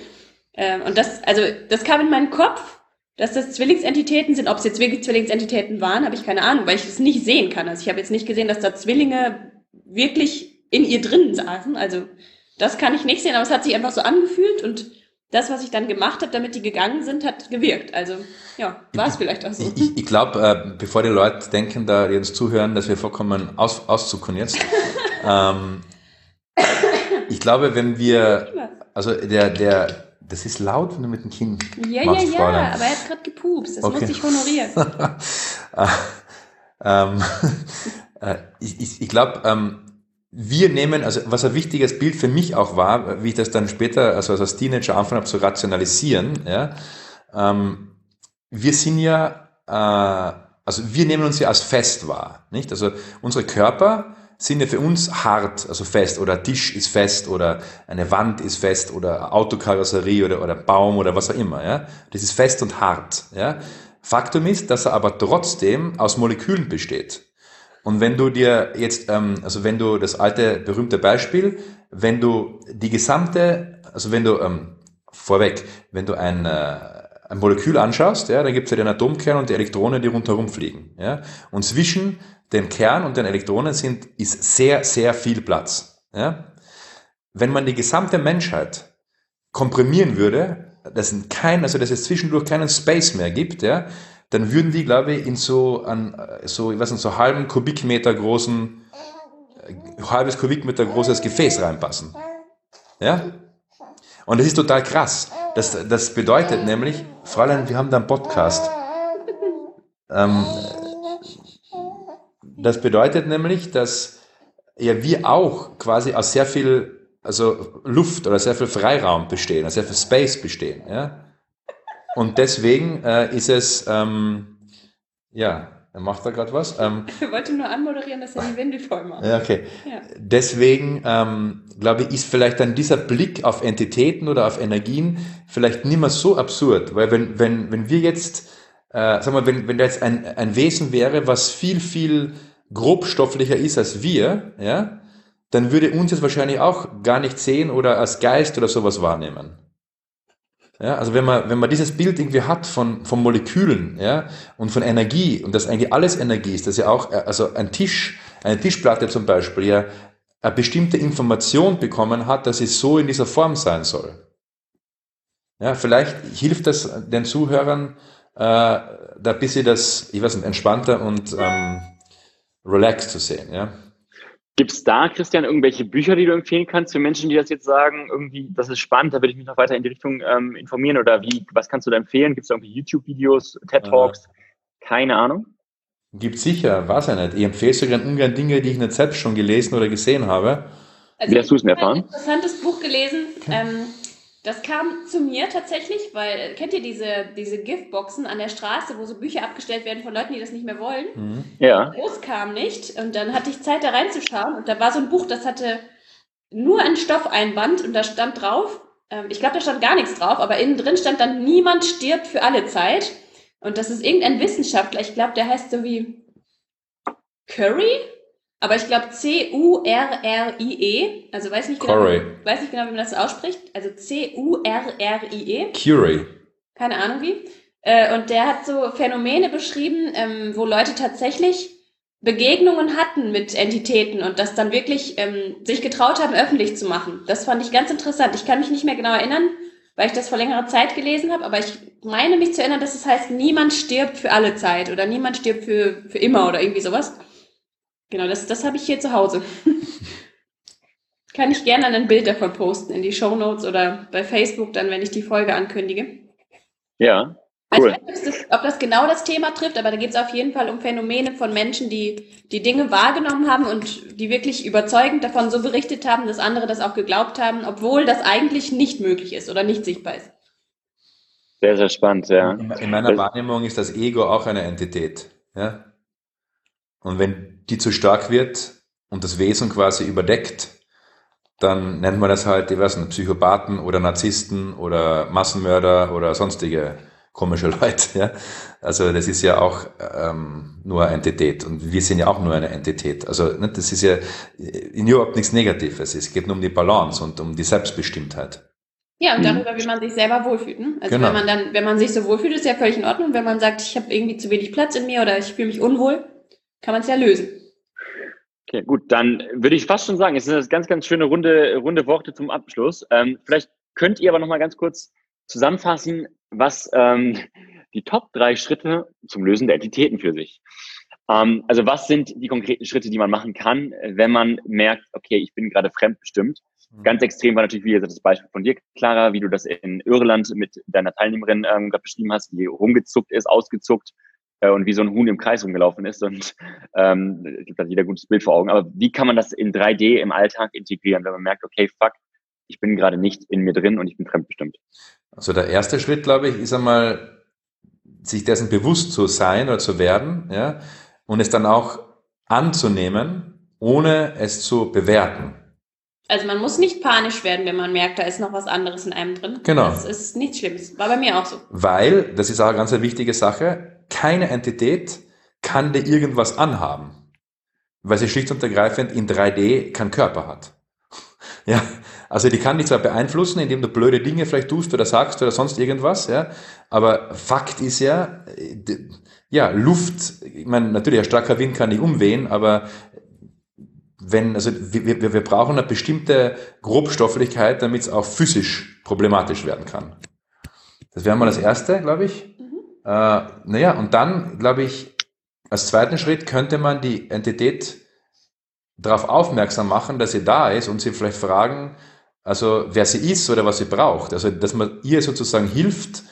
Ähm, und das, also das kam in meinen Kopf, dass das Zwillingsentitäten sind. Ob es jetzt wirklich Zwillingsentitäten waren, habe ich keine Ahnung, weil ich es nicht sehen kann. Also ich habe jetzt nicht gesehen, dass da Zwillinge wirklich in ihr drinnen saßen. Also das kann ich nicht sehen, aber es hat sich einfach so angefühlt und das, was ich dann gemacht habe, damit die gegangen sind, hat gewirkt. Also ja, war es vielleicht auch so. Ich, ich glaube, äh, bevor die Leute denken, da die uns zuhören, dass wir vollkommen aus, auszucken jetzt. *laughs* ähm, ich glaube, wenn wir, also der, der, das ist laut, wenn du mit dem Kind Ja, machst, ja, ja, Fräulein. aber er hat gerade gepupst, das okay. muss ich honorieren. *laughs* ähm, *laughs* äh, ich ich, ich glaube, ähm, wir nehmen, also was ein wichtiges Bild für mich auch war, wie ich das dann später, also als Teenager angefangen habe zu rationalisieren, ja, ähm, wir sind ja, äh, also wir nehmen uns ja als fest wahr, nicht? Also unsere Körper sind ja für uns hart, also fest, oder Tisch ist fest, oder eine Wand ist fest, oder Autokarosserie, oder, oder Baum, oder was auch immer, ja. Das ist fest und hart, ja. Faktum ist, dass er aber trotzdem aus Molekülen besteht. Und wenn du dir jetzt, ähm, also wenn du das alte berühmte Beispiel, wenn du die gesamte, also wenn du ähm, vorweg, wenn du ein, äh, ein Molekül anschaust, ja, dann gibt es ja den Atomkern und die Elektronen, die rundherum fliegen. Ja, und zwischen dem Kern und den Elektronen sind, ist sehr, sehr viel Platz. Ja. Wenn man die gesamte Menschheit komprimieren würde, dass kein, also dass es zwischendurch keinen Space mehr gibt, ja, dann würden die, glaube ich, in so an so, ich weiß nicht, so halben Kubikmeter großen, äh, halbes Kubikmeter großes Gefäß reinpassen. Ja? Und das ist total krass. Das, das bedeutet nämlich, Fräulein, wir haben da einen Podcast. Ähm, das bedeutet nämlich, dass ja wir auch quasi aus sehr viel also Luft oder sehr viel Freiraum bestehen, also sehr viel Space bestehen. Ja? Und deswegen äh, ist es, ähm, ja, er macht da gerade was. Ähm, *laughs* ich wollte nur anmoderieren, dass er die Wände voll macht. Ja, okay. Ja. Deswegen, ähm, glaube ich, ist vielleicht dann dieser Blick auf Entitäten oder auf Energien vielleicht nicht mehr so absurd, weil wenn, wenn, wenn wir jetzt, äh, sag mal, wenn, wenn da jetzt ein, ein Wesen wäre, was viel, viel grobstofflicher ist als wir, ja, dann würde uns jetzt wahrscheinlich auch gar nicht sehen oder als Geist oder sowas wahrnehmen. Ja, also wenn man, wenn man dieses Bild irgendwie hat von, von Molekülen, ja, und von Energie, und das eigentlich alles Energie ist, dass ja auch, also ein Tisch, eine Tischplatte zum Beispiel, ja, eine bestimmte Information bekommen hat, dass es so in dieser Form sein soll. Ja, vielleicht hilft das den Zuhörern, äh, da ein bisschen das, ich weiß nicht, entspannter und ähm, relaxed zu sehen, ja. Gibt es da, Christian, irgendwelche Bücher, die du empfehlen kannst für Menschen, die das jetzt sagen, irgendwie, das ist spannend, da würde ich mich noch weiter in die Richtung ähm, informieren oder wie, was kannst du da empfehlen? Gibt es irgendwie YouTube-Videos, TED-Talks? Ja. Keine Ahnung. Gibt sicher, weiß ich nicht. Ich empfehle sogar ungern Dinge, die ich nicht selbst schon gelesen oder gesehen habe. Also wie hast du es denn erfahren? Ich habe ein interessantes Buch gelesen. Ähm, das kam zu mir tatsächlich, weil, kennt ihr diese, diese Giftboxen an der Straße, wo so Bücher abgestellt werden von Leuten, die das nicht mehr wollen? Mhm. Ja. Groß kam nicht und dann hatte ich Zeit, da reinzuschauen und da war so ein Buch, das hatte nur ein Stoffeinband und da stand drauf, ähm, ich glaube, da stand gar nichts drauf, aber innen drin stand dann, niemand stirbt für alle Zeit. Und das ist irgendein Wissenschaftler, ich glaube, der heißt so wie Curry aber ich glaube C-U-R-R-I-E, also weiß nicht, genau, weiß nicht genau, wie man das ausspricht. Also C-U-R-R-I-E. Curie. Keine Ahnung wie. Äh, und der hat so Phänomene beschrieben, ähm, wo Leute tatsächlich Begegnungen hatten mit Entitäten und das dann wirklich ähm, sich getraut haben, öffentlich zu machen. Das fand ich ganz interessant. Ich kann mich nicht mehr genau erinnern, weil ich das vor längerer Zeit gelesen habe, aber ich meine mich zu erinnern, dass es heißt, niemand stirbt für alle Zeit oder niemand stirbt für, für immer oder irgendwie sowas. Genau, das, das habe ich hier zu Hause. *laughs* Kann ich gerne ein Bild davon posten in die Show Notes oder bei Facebook, dann, wenn ich die Folge ankündige. Ja. Cool. Also, ich weiß nicht, ob das genau das Thema trifft, aber da geht es auf jeden Fall um Phänomene von Menschen, die die Dinge wahrgenommen haben und die wirklich überzeugend davon so berichtet haben, dass andere das auch geglaubt haben, obwohl das eigentlich nicht möglich ist oder nicht sichtbar ist. Sehr, sehr spannend, ja. In meiner Wahrnehmung ist das Ego auch eine Entität. Ja? Und wenn die zu stark wird und das Wesen quasi überdeckt, dann nennt man das halt, ich weiß nicht, Psychopathen oder Narzissten oder Massenmörder oder sonstige komische *laughs* Leute. Ja? Also das ist ja auch ähm, nur eine Entität und wir sind ja auch nur eine Entität. Also ne, das ist ja überhaupt nichts Negatives. Es geht nur um die Balance und um die Selbstbestimmtheit. Ja, und mhm. darüber, wie man sich selber wohlfühlt. Ne? Also genau. wenn man dann, wenn man sich so wohlfühlt, ist ja völlig in Ordnung. Wenn man sagt, ich habe irgendwie zu wenig Platz in mir oder ich fühle mich unwohl, kann man es ja lösen. Okay, gut, dann würde ich fast schon sagen, es sind das ganz, ganz schöne runde, runde Worte zum Abschluss. Ähm, vielleicht könnt ihr aber noch mal ganz kurz zusammenfassen, was ähm, *laughs* die Top drei Schritte zum Lösen der Entitäten für sich. Ähm, also was sind die konkreten Schritte, die man machen kann, wenn man merkt, okay, ich bin gerade fremdbestimmt. Mhm. Ganz extrem war natürlich, wie gesagt, das Beispiel von dir, Clara, wie du das in Irland mit deiner Teilnehmerin ähm, gerade beschrieben hast, die rumgezuckt ist, ausgezuckt, äh, und wie so ein Huhn im Kreis rumgelaufen ist. Und ähm, da hat jeder ein gutes Bild vor Augen. Aber wie kann man das in 3D im Alltag integrieren, wenn man merkt, okay, fuck, ich bin gerade nicht in mir drin und ich bin fremdbestimmt? Also der erste Schritt, glaube ich, ist einmal, sich dessen bewusst zu sein oder zu werden, ja, und es dann auch anzunehmen, ohne es zu bewerten. Also man muss nicht panisch werden, wenn man merkt, da ist noch was anderes in einem drin. Genau. Das ist nichts Schlimmes. War bei mir auch so. Weil, das ist auch eine ganz wichtige Sache, keine Entität kann dir irgendwas anhaben. Weil sie schlicht und ergreifend in 3D keinen Körper hat. *laughs* Ja, also die kann dich zwar beeinflussen, indem du blöde Dinge vielleicht tust oder sagst oder sonst irgendwas, ja, aber Fakt ist ja, ja, Luft, ich meine, natürlich, ein starker Wind kann nicht umwehen, aber wenn, also wir, wir, wir brauchen eine bestimmte Grobstofflichkeit, damit es auch physisch problematisch werden kann. Das wäre mal das Erste, glaube ich. Äh, naja, und dann, glaube ich, als zweiten Schritt könnte man die Entität darauf aufmerksam machen, dass sie da ist und sie vielleicht fragen, also wer sie ist oder was sie braucht. Also dass man ihr sozusagen hilft,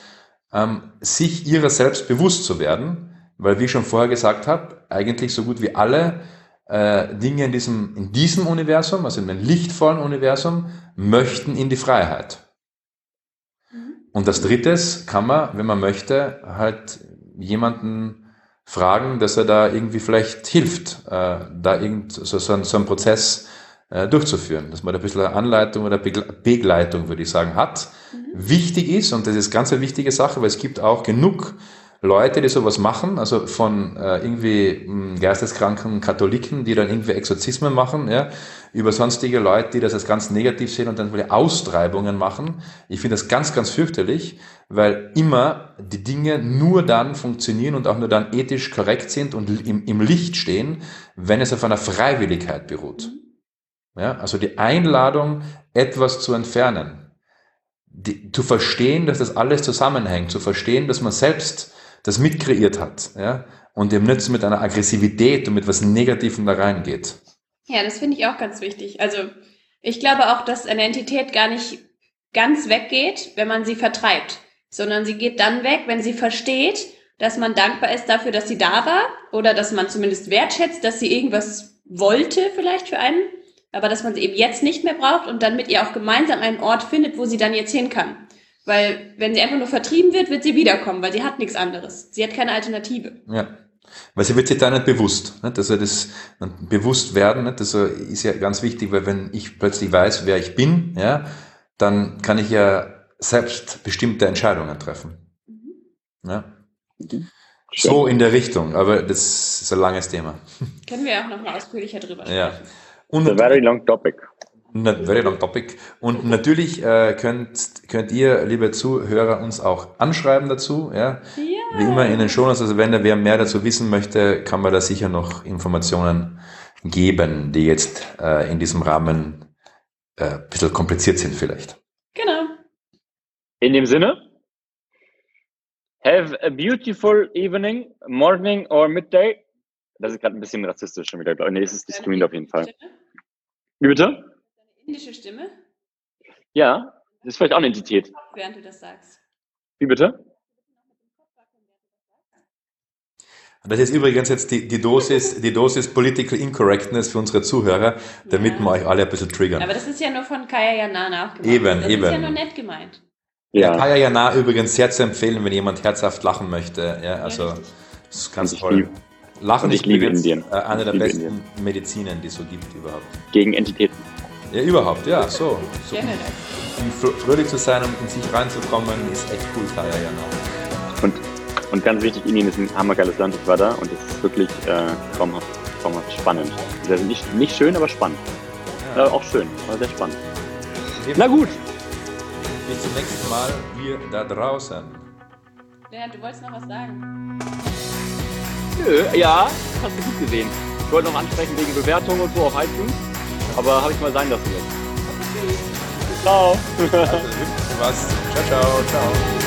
ähm, sich ihrer selbst bewusst zu werden, weil wie ich schon vorher gesagt habe, eigentlich so gut wie alle äh, Dinge in diesem, in diesem Universum, also in dem lichtvollen Universum, möchten in die Freiheit. Und das drittes kann man, wenn man möchte, halt jemanden fragen, dass er da irgendwie vielleicht hilft, äh, da irgend so, so, ein, so einen Prozess äh, durchzuführen, dass man da ein bisschen Anleitung oder Begleitung, würde ich sagen, hat. Mhm. Wichtig ist, und das ist ganz eine wichtige Sache, weil es gibt auch genug Leute, die sowas machen, also von äh, irgendwie mh, hm, geisteskranken Katholiken, die dann irgendwie Exorzismen machen, ja, über sonstige Leute, die das als ganz negativ sehen und dann wieder Austreibungen machen. Ich finde das ganz, ganz fürchterlich, weil immer die Dinge nur dann funktionieren und auch nur dann ethisch korrekt sind und im, im Licht stehen, wenn es auf einer Freiwilligkeit beruht. Ja, also die Einladung, etwas zu entfernen, die, zu verstehen, dass das alles zusammenhängt, zu verstehen, dass man selbst das mitkreiert hat, ja, und eben nicht mit einer Aggressivität und mit was Negativem da reingeht. Ja, das finde ich auch ganz wichtig. Also ich glaube auch, dass eine Entität gar nicht ganz weggeht, wenn man sie vertreibt, sondern sie geht dann weg, wenn sie versteht, dass man dankbar ist dafür, dass sie da war oder dass man zumindest wertschätzt, dass sie irgendwas wollte vielleicht für einen, aber dass man sie eben jetzt nicht mehr braucht und dann mit ihr auch gemeinsam einen Ort findet, wo sie dann jetzt hin kann. Weil wenn sie einfach nur vertrieben wird, wird sie wiederkommen, weil sie hat nichts anderes. Sie hat keine Alternative. Ja. Weil sie wird sich da nicht bewusst. Nicht? Also das bewusst werden, nicht? Das ist ja ganz wichtig, weil wenn ich plötzlich weiß, wer ich bin, ja, dann kann ich ja selbst bestimmte Entscheidungen treffen. Mhm. Ja. Mhm. So in der Richtung, aber das ist ein langes Thema. Können wir auch noch mal ausführlicher drüber sprechen. Ja. Und, a very long topic. Very long topic. Und natürlich äh, könnt, könnt ihr, liebe Zuhörer, uns auch anschreiben dazu. Ja? ja. Wie immer in den Shownotes. Also wenn da wer mehr dazu wissen möchte, kann man da sicher noch Informationen geben, die jetzt äh, in diesem Rahmen äh, ein bisschen kompliziert sind vielleicht. Genau. In dem Sinne, have a beautiful evening, morning or midday. Das ist gerade ein bisschen rassistisch schon wieder, glaube ich. Nee, es ist diskriminierend auf jeden Fall. Wie bitte? Indische Stimme? Ja, das ist vielleicht auch eine Entität. Während du das sagst. Wie bitte? Das ist übrigens jetzt die, die, Dosis, die Dosis Political Incorrectness für unsere Zuhörer, damit ja. wir euch alle ein bisschen triggern. Aber das ist ja nur von Kaya Jana nachgemacht. Eben, das eben. Das ist ja nur nett gemeint. Ja. ja Kaya Jana übrigens sehr zu empfehlen, wenn jemand herzhaft lachen möchte. Ja, also, ja, das ist ganz toll. Lachen ist übrigens äh, eine der besten Indien. Medizinen, die es so gibt überhaupt. Gegen Entitäten. Ja, überhaupt, ja, so. so. Um fröhlich zu sein und in sich reinzukommen, ist echt cool, Kaya ja noch. Und, und ganz wichtig, Indien ist ein hammergeiles Land, ich war da und es ist wirklich äh, traumhaft, traumhaft spannend. Also nicht, nicht schön, aber spannend. Ja. Äh, auch schön, aber sehr spannend. Na gut. Bis zum nächsten Mal, wir da draußen. Lennart, du wolltest noch was sagen? Nö, ja, hast du gut gesehen. Ich wollte noch ansprechen wegen Bewertungen und so auf iTunes. Aber habe ich mal sein lassen jetzt. Ciao. *laughs* also, was. Ciao, ciao, ciao.